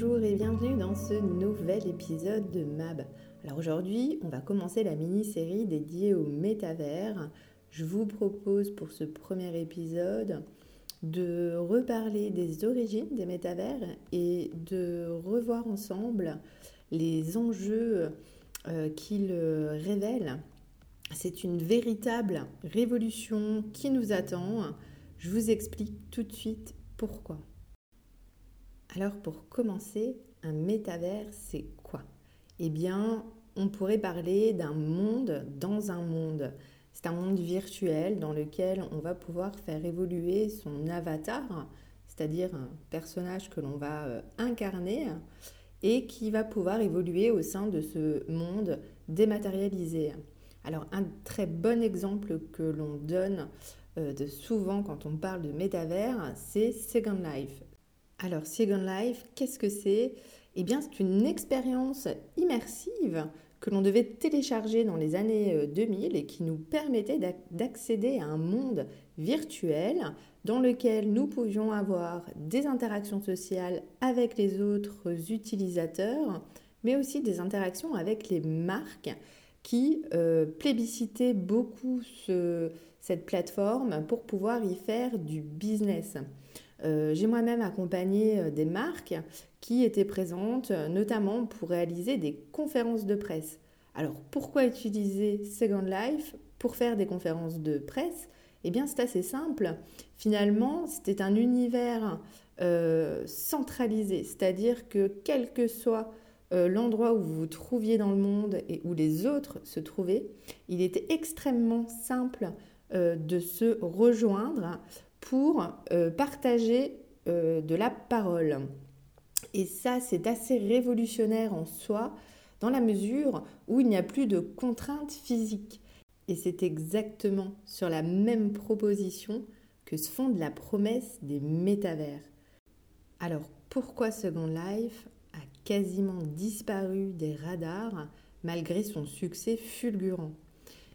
Bonjour et bienvenue dans ce nouvel épisode de MAB. Alors aujourd'hui, on va commencer la mini-série dédiée au métavers. Je vous propose pour ce premier épisode de reparler des origines des métavers et de revoir ensemble les enjeux euh, qu'ils révèlent. C'est une véritable révolution qui nous attend. Je vous explique tout de suite pourquoi. Alors pour commencer, un métavers, c'est quoi? Eh bien, on pourrait parler d'un monde dans un monde. C'est un monde virtuel dans lequel on va pouvoir faire évoluer son avatar, c'est-à-dire un personnage que l'on va euh, incarner et qui va pouvoir évoluer au sein de ce monde dématérialisé. Alors un très bon exemple que l'on donne euh, de souvent quand on parle de métavers, c'est Second Life. Alors, Second Life, qu'est-ce que c'est? Eh bien, c'est une expérience immersive que l'on devait télécharger dans les années 2000 euh, et qui nous permettait d'accéder à un monde virtuel dans lequel nous pouvions avoir des interactions sociales avec les autres utilisateurs, mais aussi des interactions avec les marques qui euh, plébiscitaient beaucoup cette plateforme pour pouvoir y faire du business. Euh, j'ai moi-même accompagné euh, des marques qui étaient présentes euh, notamment pour réaliser des conférences de presse. Alors pourquoi utiliser Second Life pour faire des conférences de presse? Eh bien c'est assez simple. Finalement c'était un univers centralisé, c'est-à-dire que quel que soit l'endroit où vous vous trouviez dans le monde et où les autres se trouvaient, il était extrêmement simple de se rejoindre pour euh, partager euh, de la parole. Et ça, c'est assez révolutionnaire en soi, dans la mesure où il n'y a plus de contraintes physiques. Et c'est exactement sur la même proposition que se fonde la promesse des métavers. Alors pourquoi Second Life a quasiment disparu des radars malgré son succès fulgurant?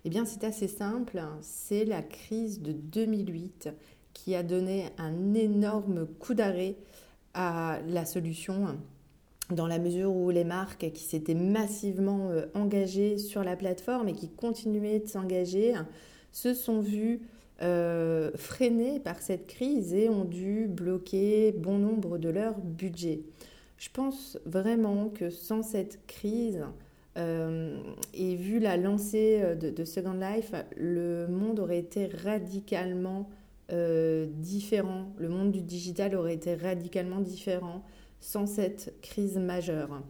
Eh bien c'est assez simple, c'est la crise de 2008 qui a donné un énorme coup d'arrêt à la solution dans la mesure où les marques qui s'étaient massivement euh, engagées sur la plateforme et qui continuaient de s'engager se sont vues euh, freinées par cette crise et ont dû bloquer bon nombre de leur budget. Je pense vraiment que sans cette crise euh, et vu la lancée de, de, Second Life, le monde aurait été radicalement euh, différent, le monde du digital aurait été radicalement différent sans cette crise majeure.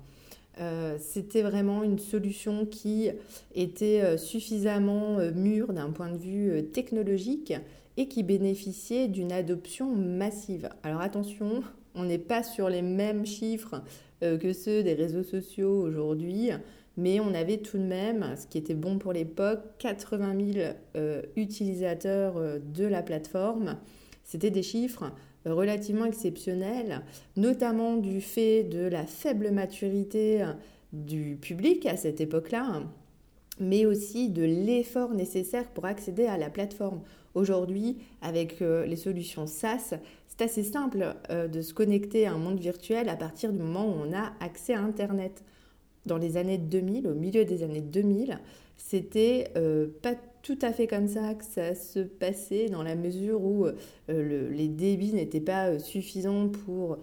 Euh, c'était vraiment une solution qui était euh, suffisamment mûre d'un point de vue technologique et qui bénéficiait d'une adoption massive. Alors attention, on n'est pas sur les mêmes chiffres que ceux des réseaux sociaux aujourd'hui mais on avait tout de même, ce qui était bon pour l'époque, 80 000 euh, utilisateurs euh, de la plateforme. C'était des chiffres euh, relativement exceptionnels, notamment du fait de la faible maturité du public à cette époque-là, mais aussi de l'effort nécessaire pour accéder à la plateforme. Aujourd'hui, avec les solutions SaaS, c'est assez simple de se connecter à un monde virtuel à partir du moment où on a accès à Internet dans les années 2000, au milieu des années 2000, c'était euh, pas tout à fait comme ça que ça se passait dans la mesure où euh, les débits n'étaient pas euh, suffisants pour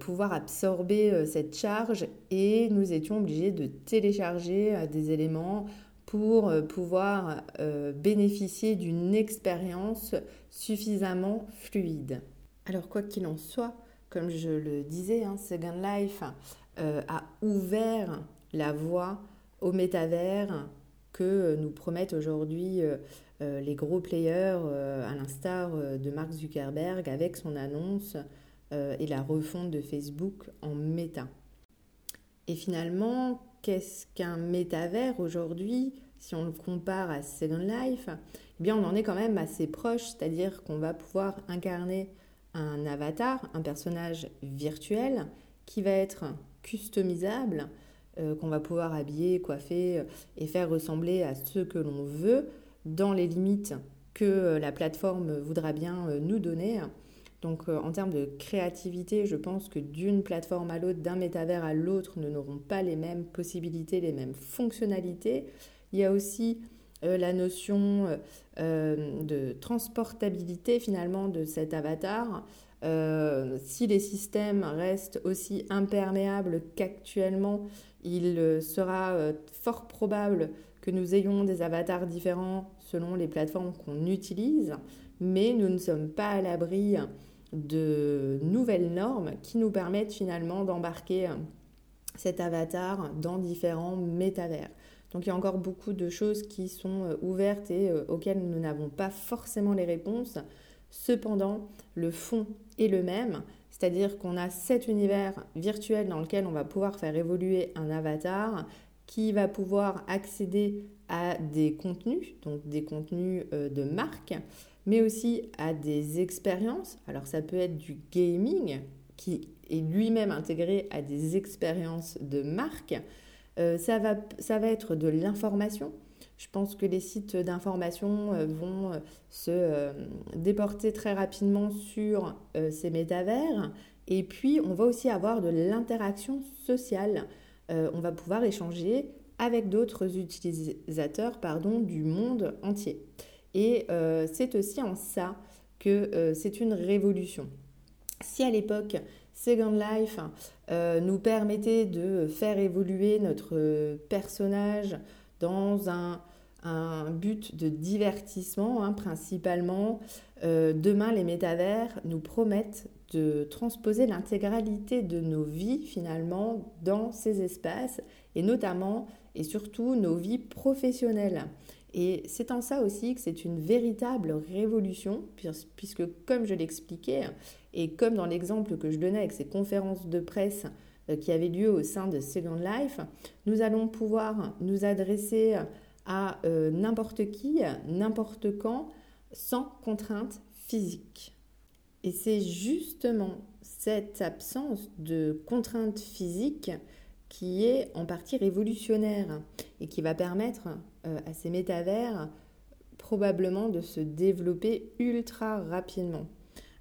pouvoir absorber cette charge et nous étions obligés de télécharger des éléments pour pouvoir bénéficier d'une expérience suffisamment fluide. Alors quoi qu'il en soit, comme je le disais, hein, Second Life euh, a ouvert la voie au métavers que nous promettent aujourd'hui euh, euh, les gros players, à l'instar de Mark Zuckerberg, avec son annonce et la refonte de Facebook en méta. Et finalement, qu'est-ce qu'un métavers aujourd'hui si on le compare à Second Life, eh bien on en est quand même assez proche, c'est-à-dire qu'on va pouvoir incarner un avatar, un personnage virtuel qui va être customisable euh, qu'on va pouvoir habiller, coiffer euh, et faire ressembler à ce que l'on veut dans les limites que euh, la plateforme voudra bien nous donner. Donc en termes de créativité, je pense que d'une plateforme à l'autre, d'un métavers à l'autre, nous n'aurons pas les mêmes possibilités, les mêmes fonctionnalités. Il y a aussi la notion de transportabilité finalement de cet avatar. Euh, si les systèmes restent aussi imperméables qu'actuellement, il euh, sera euh, fort probable que nous ayons des avatars différents selon les plateformes qu'on utilise, mais nous ne sommes pas à l'abri de nouvelles normes qui nous permettent finalement d'embarquer cet avatar dans différents métavers. Donc il y a encore beaucoup de choses qui sont ouvertes et auxquelles nous n'avons pas forcément les réponses. Cependant, le fond est le même, c'est-à-dire qu'on a cet univers virtuel dans lequel on va pouvoir faire évoluer un avatar qui va pouvoir accéder à des contenus, donc des contenus euh, de marque, mais aussi à des expériences. Alors ça peut être du gaming qui est lui-même intégré à des expériences de marque. Euh, ça, va, ça va être de l'information. Je pense que les sites d'information euh, vont euh, se déporter très rapidement sur ces métavers. Et puis, on va aussi avoir de l'interaction sociale. on va pouvoir échanger avec d'autres utilisateurs pardon, du monde entier. Et c'est aussi en ça que c'est une révolution. Si à l'époque, Second Life nous permettait de faire évoluer notre personnage dans un, but de divertissement hein, principalement. Euh, demain, les métavers nous promettent de transposer l'intégralité de nos vies finalement dans ces espaces et notamment et surtout nos vies professionnelles. Et c'est en ça aussi que c'est une véritable révolution, puisque comme je l'expliquais, et comme dans l'exemple que je donnais avec ces conférences de presse euh, qui avait lieu au sein de Second Life, nous allons pouvoir nous adresser à euh, n'importe qui, n'importe quand, sans contrainte physique. Et c'est justement cette absence de contrainte physique qui est en partie révolutionnaire et qui va permettre à ces métavers probablement de se développer ultra rapidement.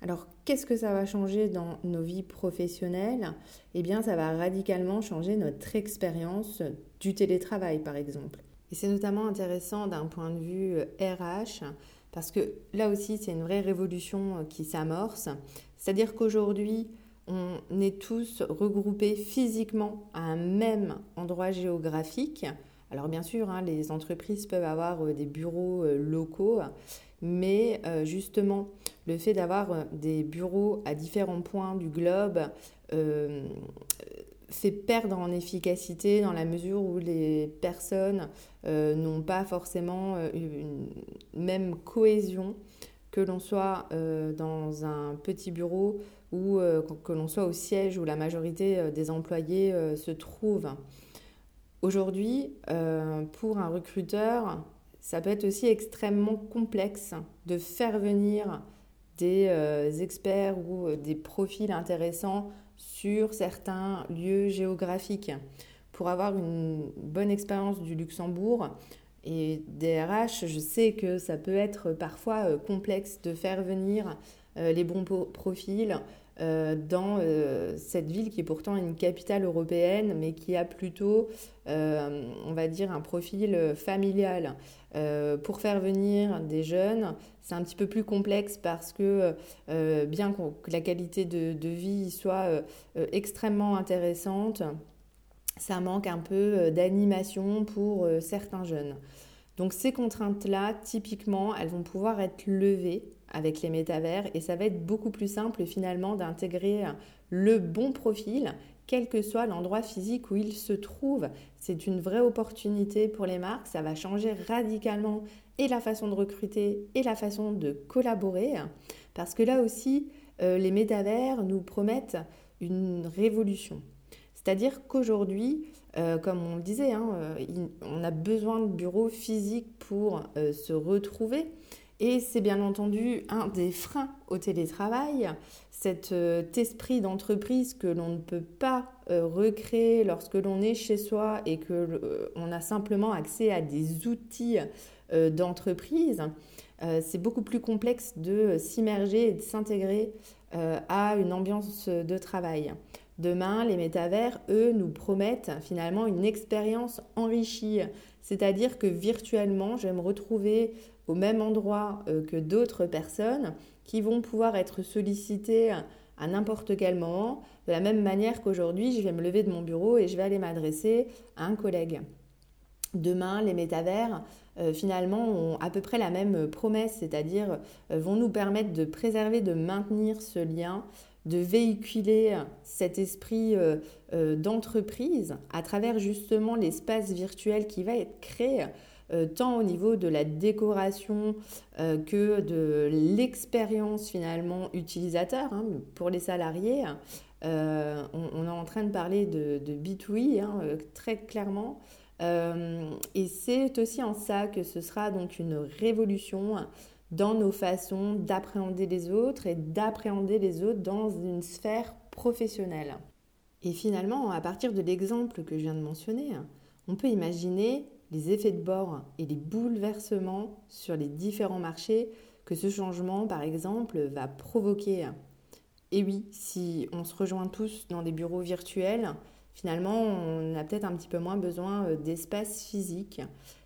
Alors, qu'est-ce que ça va changer dans nos vies professionnelles? Eh bien, ça va radicalement changer notre expérience du télétravail, par exemple. Et c'est notamment intéressant d'un point de vue RH, euh, parce que là aussi, c'est une vraie révolution euh, qui s'amorce. C'est-à-dire qu'aujourd'hui, on est tous regroupés physiquement à un même endroit géographique. Alors bien sûr, hein, les entreprises peuvent avoir euh, des bureaux locaux, mais euh, justement, le fait d'avoir euh, des bureaux à différents points du globe euh, fait perdre en efficacité dans la mesure où les personnes n'ont pas forcément une même cohésion que l'on soit dans un petit bureau ou que l'on soit au siège où la majorité des employés se trouvent. Aujourd'hui, pour un recruteur, ça peut être aussi extrêmement complexe de faire venir des euh, experts ou euh, des profils intéressants sur certains lieux géographiques. Pour avoir une bonne expérience du Luxembourg et des RH, je sais que ça peut être parfois euh, complexe de faire venir les bons profils euh, dans euh, cette ville qui est pourtant une capitale européenne, mais qui a plutôt, euh, on va dire, un profil familial. pour faire venir des jeunes, c'est un petit peu plus complexe parce que bien que la qualité de, de vie soit extrêmement intéressante, ça manque un peu d'animation pour certains jeunes. Donc ces contraintes-là, typiquement, elles vont pouvoir être levées avec les métavers et ça va être beaucoup plus simple finalement d'intégrer le bon profil quel que soit l'endroit physique où il se trouve. C'est une vraie opportunité pour les marques, ça va changer radicalement et la façon de recruter et la façon de collaborer parce que là aussi euh, les métavers nous promettent une révolution. C'est-à-dire qu'aujourd'hui, euh, comme on le disait, hein, euh, on a besoin de bureaux physiques pour se retrouver. Et c'est bien entendu un des freins au télétravail, cet euh, esprit d'entreprise que l'on ne peut pas euh, recréer lorsque l'on est chez soi et que euh, on a simplement accès à des outils d'entreprise. c'est beaucoup plus complexe de s'immerger et de s'intégrer à une ambiance de travail. Demain, les métavers, eux, nous promettent finalement une expérience enrichie. C'est-à-dire que virtuellement, je vais me retrouver au même endroit euh, que d'autres personnes qui vont pouvoir être sollicitées à n'importe quel moment, de la même manière qu'aujourd'hui, je vais me lever de mon bureau et je vais aller m'adresser à un collègue. Demain, les métavers, euh, finalement, ont à peu près la même promesse, c'est-à-dire euh, vont nous permettre de préserver, de maintenir ce lien, de véhiculer cet esprit d'entreprise à travers justement l'espace virtuel qui va être créé euh, tant au niveau de la décoration euh, que de l'expérience finalement utilisateur hein, pour les salariés. Euh, on, est en train de parler de, de B2E hein, très clairement. et c'est aussi en ça que ce sera donc une révolution dans nos façons d'appréhender les autres et d'appréhender les autres dans une sphère professionnelle. Et finalement, à partir de l'exemple que je viens de mentionner, on peut imaginer les effets de bord et les bouleversements sur les différents marchés que ce changement, par exemple, va provoquer. Et oui, si on se rejoint tous dans des bureaux virtuels, finalement, on a peut-être un petit peu moins besoin euh, d'espace physique.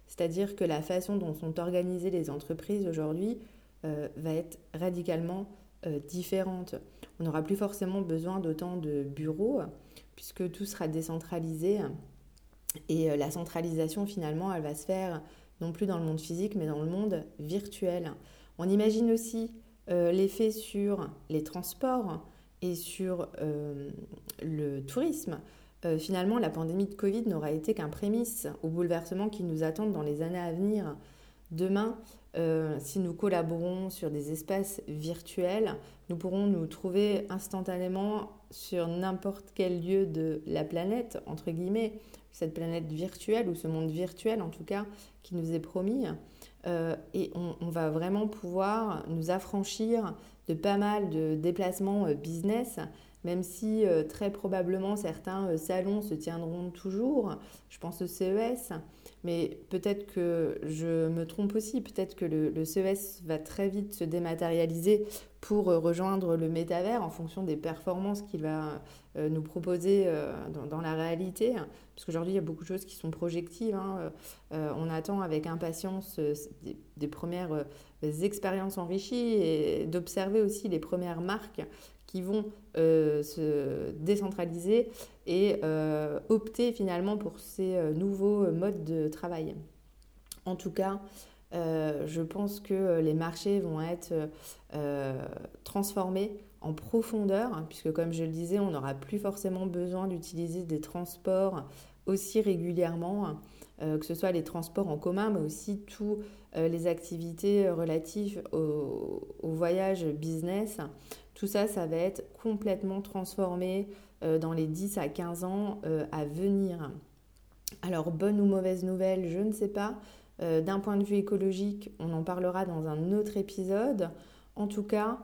C'est-à-dire que la façon dont sont organisées les entreprises aujourd'hui euh, va être radicalement euh, différente. On n'aura plus forcément besoin d'autant de bureaux puisque tout sera décentralisé et euh, la centralisation, finalement, elle va se faire non plus dans le monde physique, mais dans le monde virtuel. On imagine aussi euh, l'effet sur les transports et sur euh, le tourisme. finalement, la pandémie de Covid n'aura été qu'un prémisse aux bouleversements qui nous attendent dans les années à venir. Demain, si nous collaborons sur des espaces virtuels, nous pourrons nous trouver instantanément sur n'importe quel lieu de la planète, entre guillemets, cette planète virtuelle ou ce monde virtuel en tout cas qui nous est promis. Euh, et on, va vraiment pouvoir nous affranchir de pas mal de déplacements euh, business, même si euh, très probablement certains salons se tiendront toujours. Je pense au CES, mais peut-être que je me trompe aussi, peut-être que le, CES va très vite se dématérialiser pour rejoindre le métavers en fonction des performances qu'il va nous proposer dans, la réalité. Parce qu'aujourd'hui, il y a beaucoup de choses qui sont projectives. Hein. on attend avec impatience des, premières expériences enrichies et d'observer aussi les premières marques qui vont euh, se décentraliser et euh, opter finalement pour ces euh, nouveaux modes de travail. En tout cas, je pense que les marchés vont être transformés en profondeur, hein, puisque comme je le disais, on n'aura plus forcément besoin d'utiliser des transports aussi régulièrement, que ce soit les transports en commun, mais aussi toutes les activités relatives au voyage business. Tout ça, ça va être complètement transformé euh, dans les 10 à 15 ans euh, à venir. Alors, bonne ou mauvaise nouvelle, je ne sais pas. Euh, d'un point de vue écologique, on en parlera dans un autre épisode. En tout cas,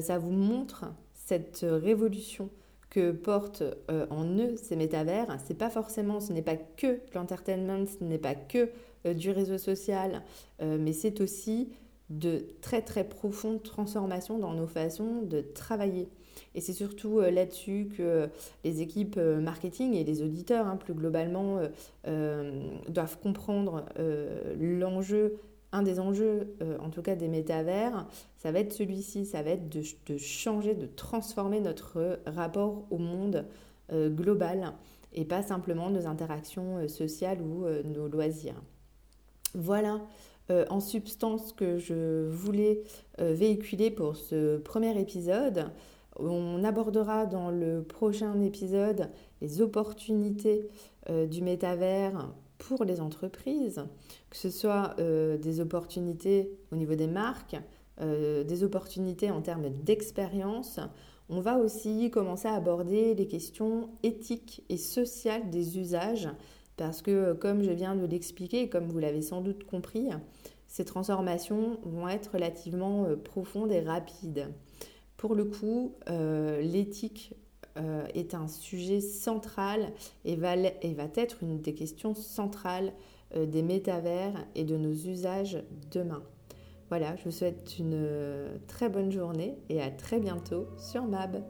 ça vous montre cette révolution que portent en eux ces métavers. C'est pas forcément, ce n'est pas que l'entertainment, ce n'est pas que du réseau social, mais c'est aussi de très très profondes transformations dans nos façons de travailler. Et c'est surtout euh, là-dessus que les équipes euh, marketing et les auditeurs, hein, plus globalement, euh, doivent comprendre l'enjeu, un des enjeux, en tout cas des métavers, ça va être celui-ci, ça va être de, de, changer, de transformer notre rapport au monde global et pas simplement nos interactions sociales ou nos loisirs. Voilà euh, en substance que je voulais euh, véhiculer pour ce premier épisode. On abordera dans le prochain épisode les opportunités euh, du métavers pour les entreprises, que ce soit des opportunités au niveau des marques, des opportunités en termes d'expérience. On va aussi commencer à aborder les questions éthiques et sociales des usages parce que, comme je viens de l'expliquer, comme vous l'avez sans doute compris, ces transformations vont être relativement euh, profondes et rapides. Pour le coup, euh, l'éthique euh, est un sujet central et va, être une des questions centrales des métavers et de nos usages demain. Voilà, je vous souhaite une très bonne journée et à très bientôt sur MAB.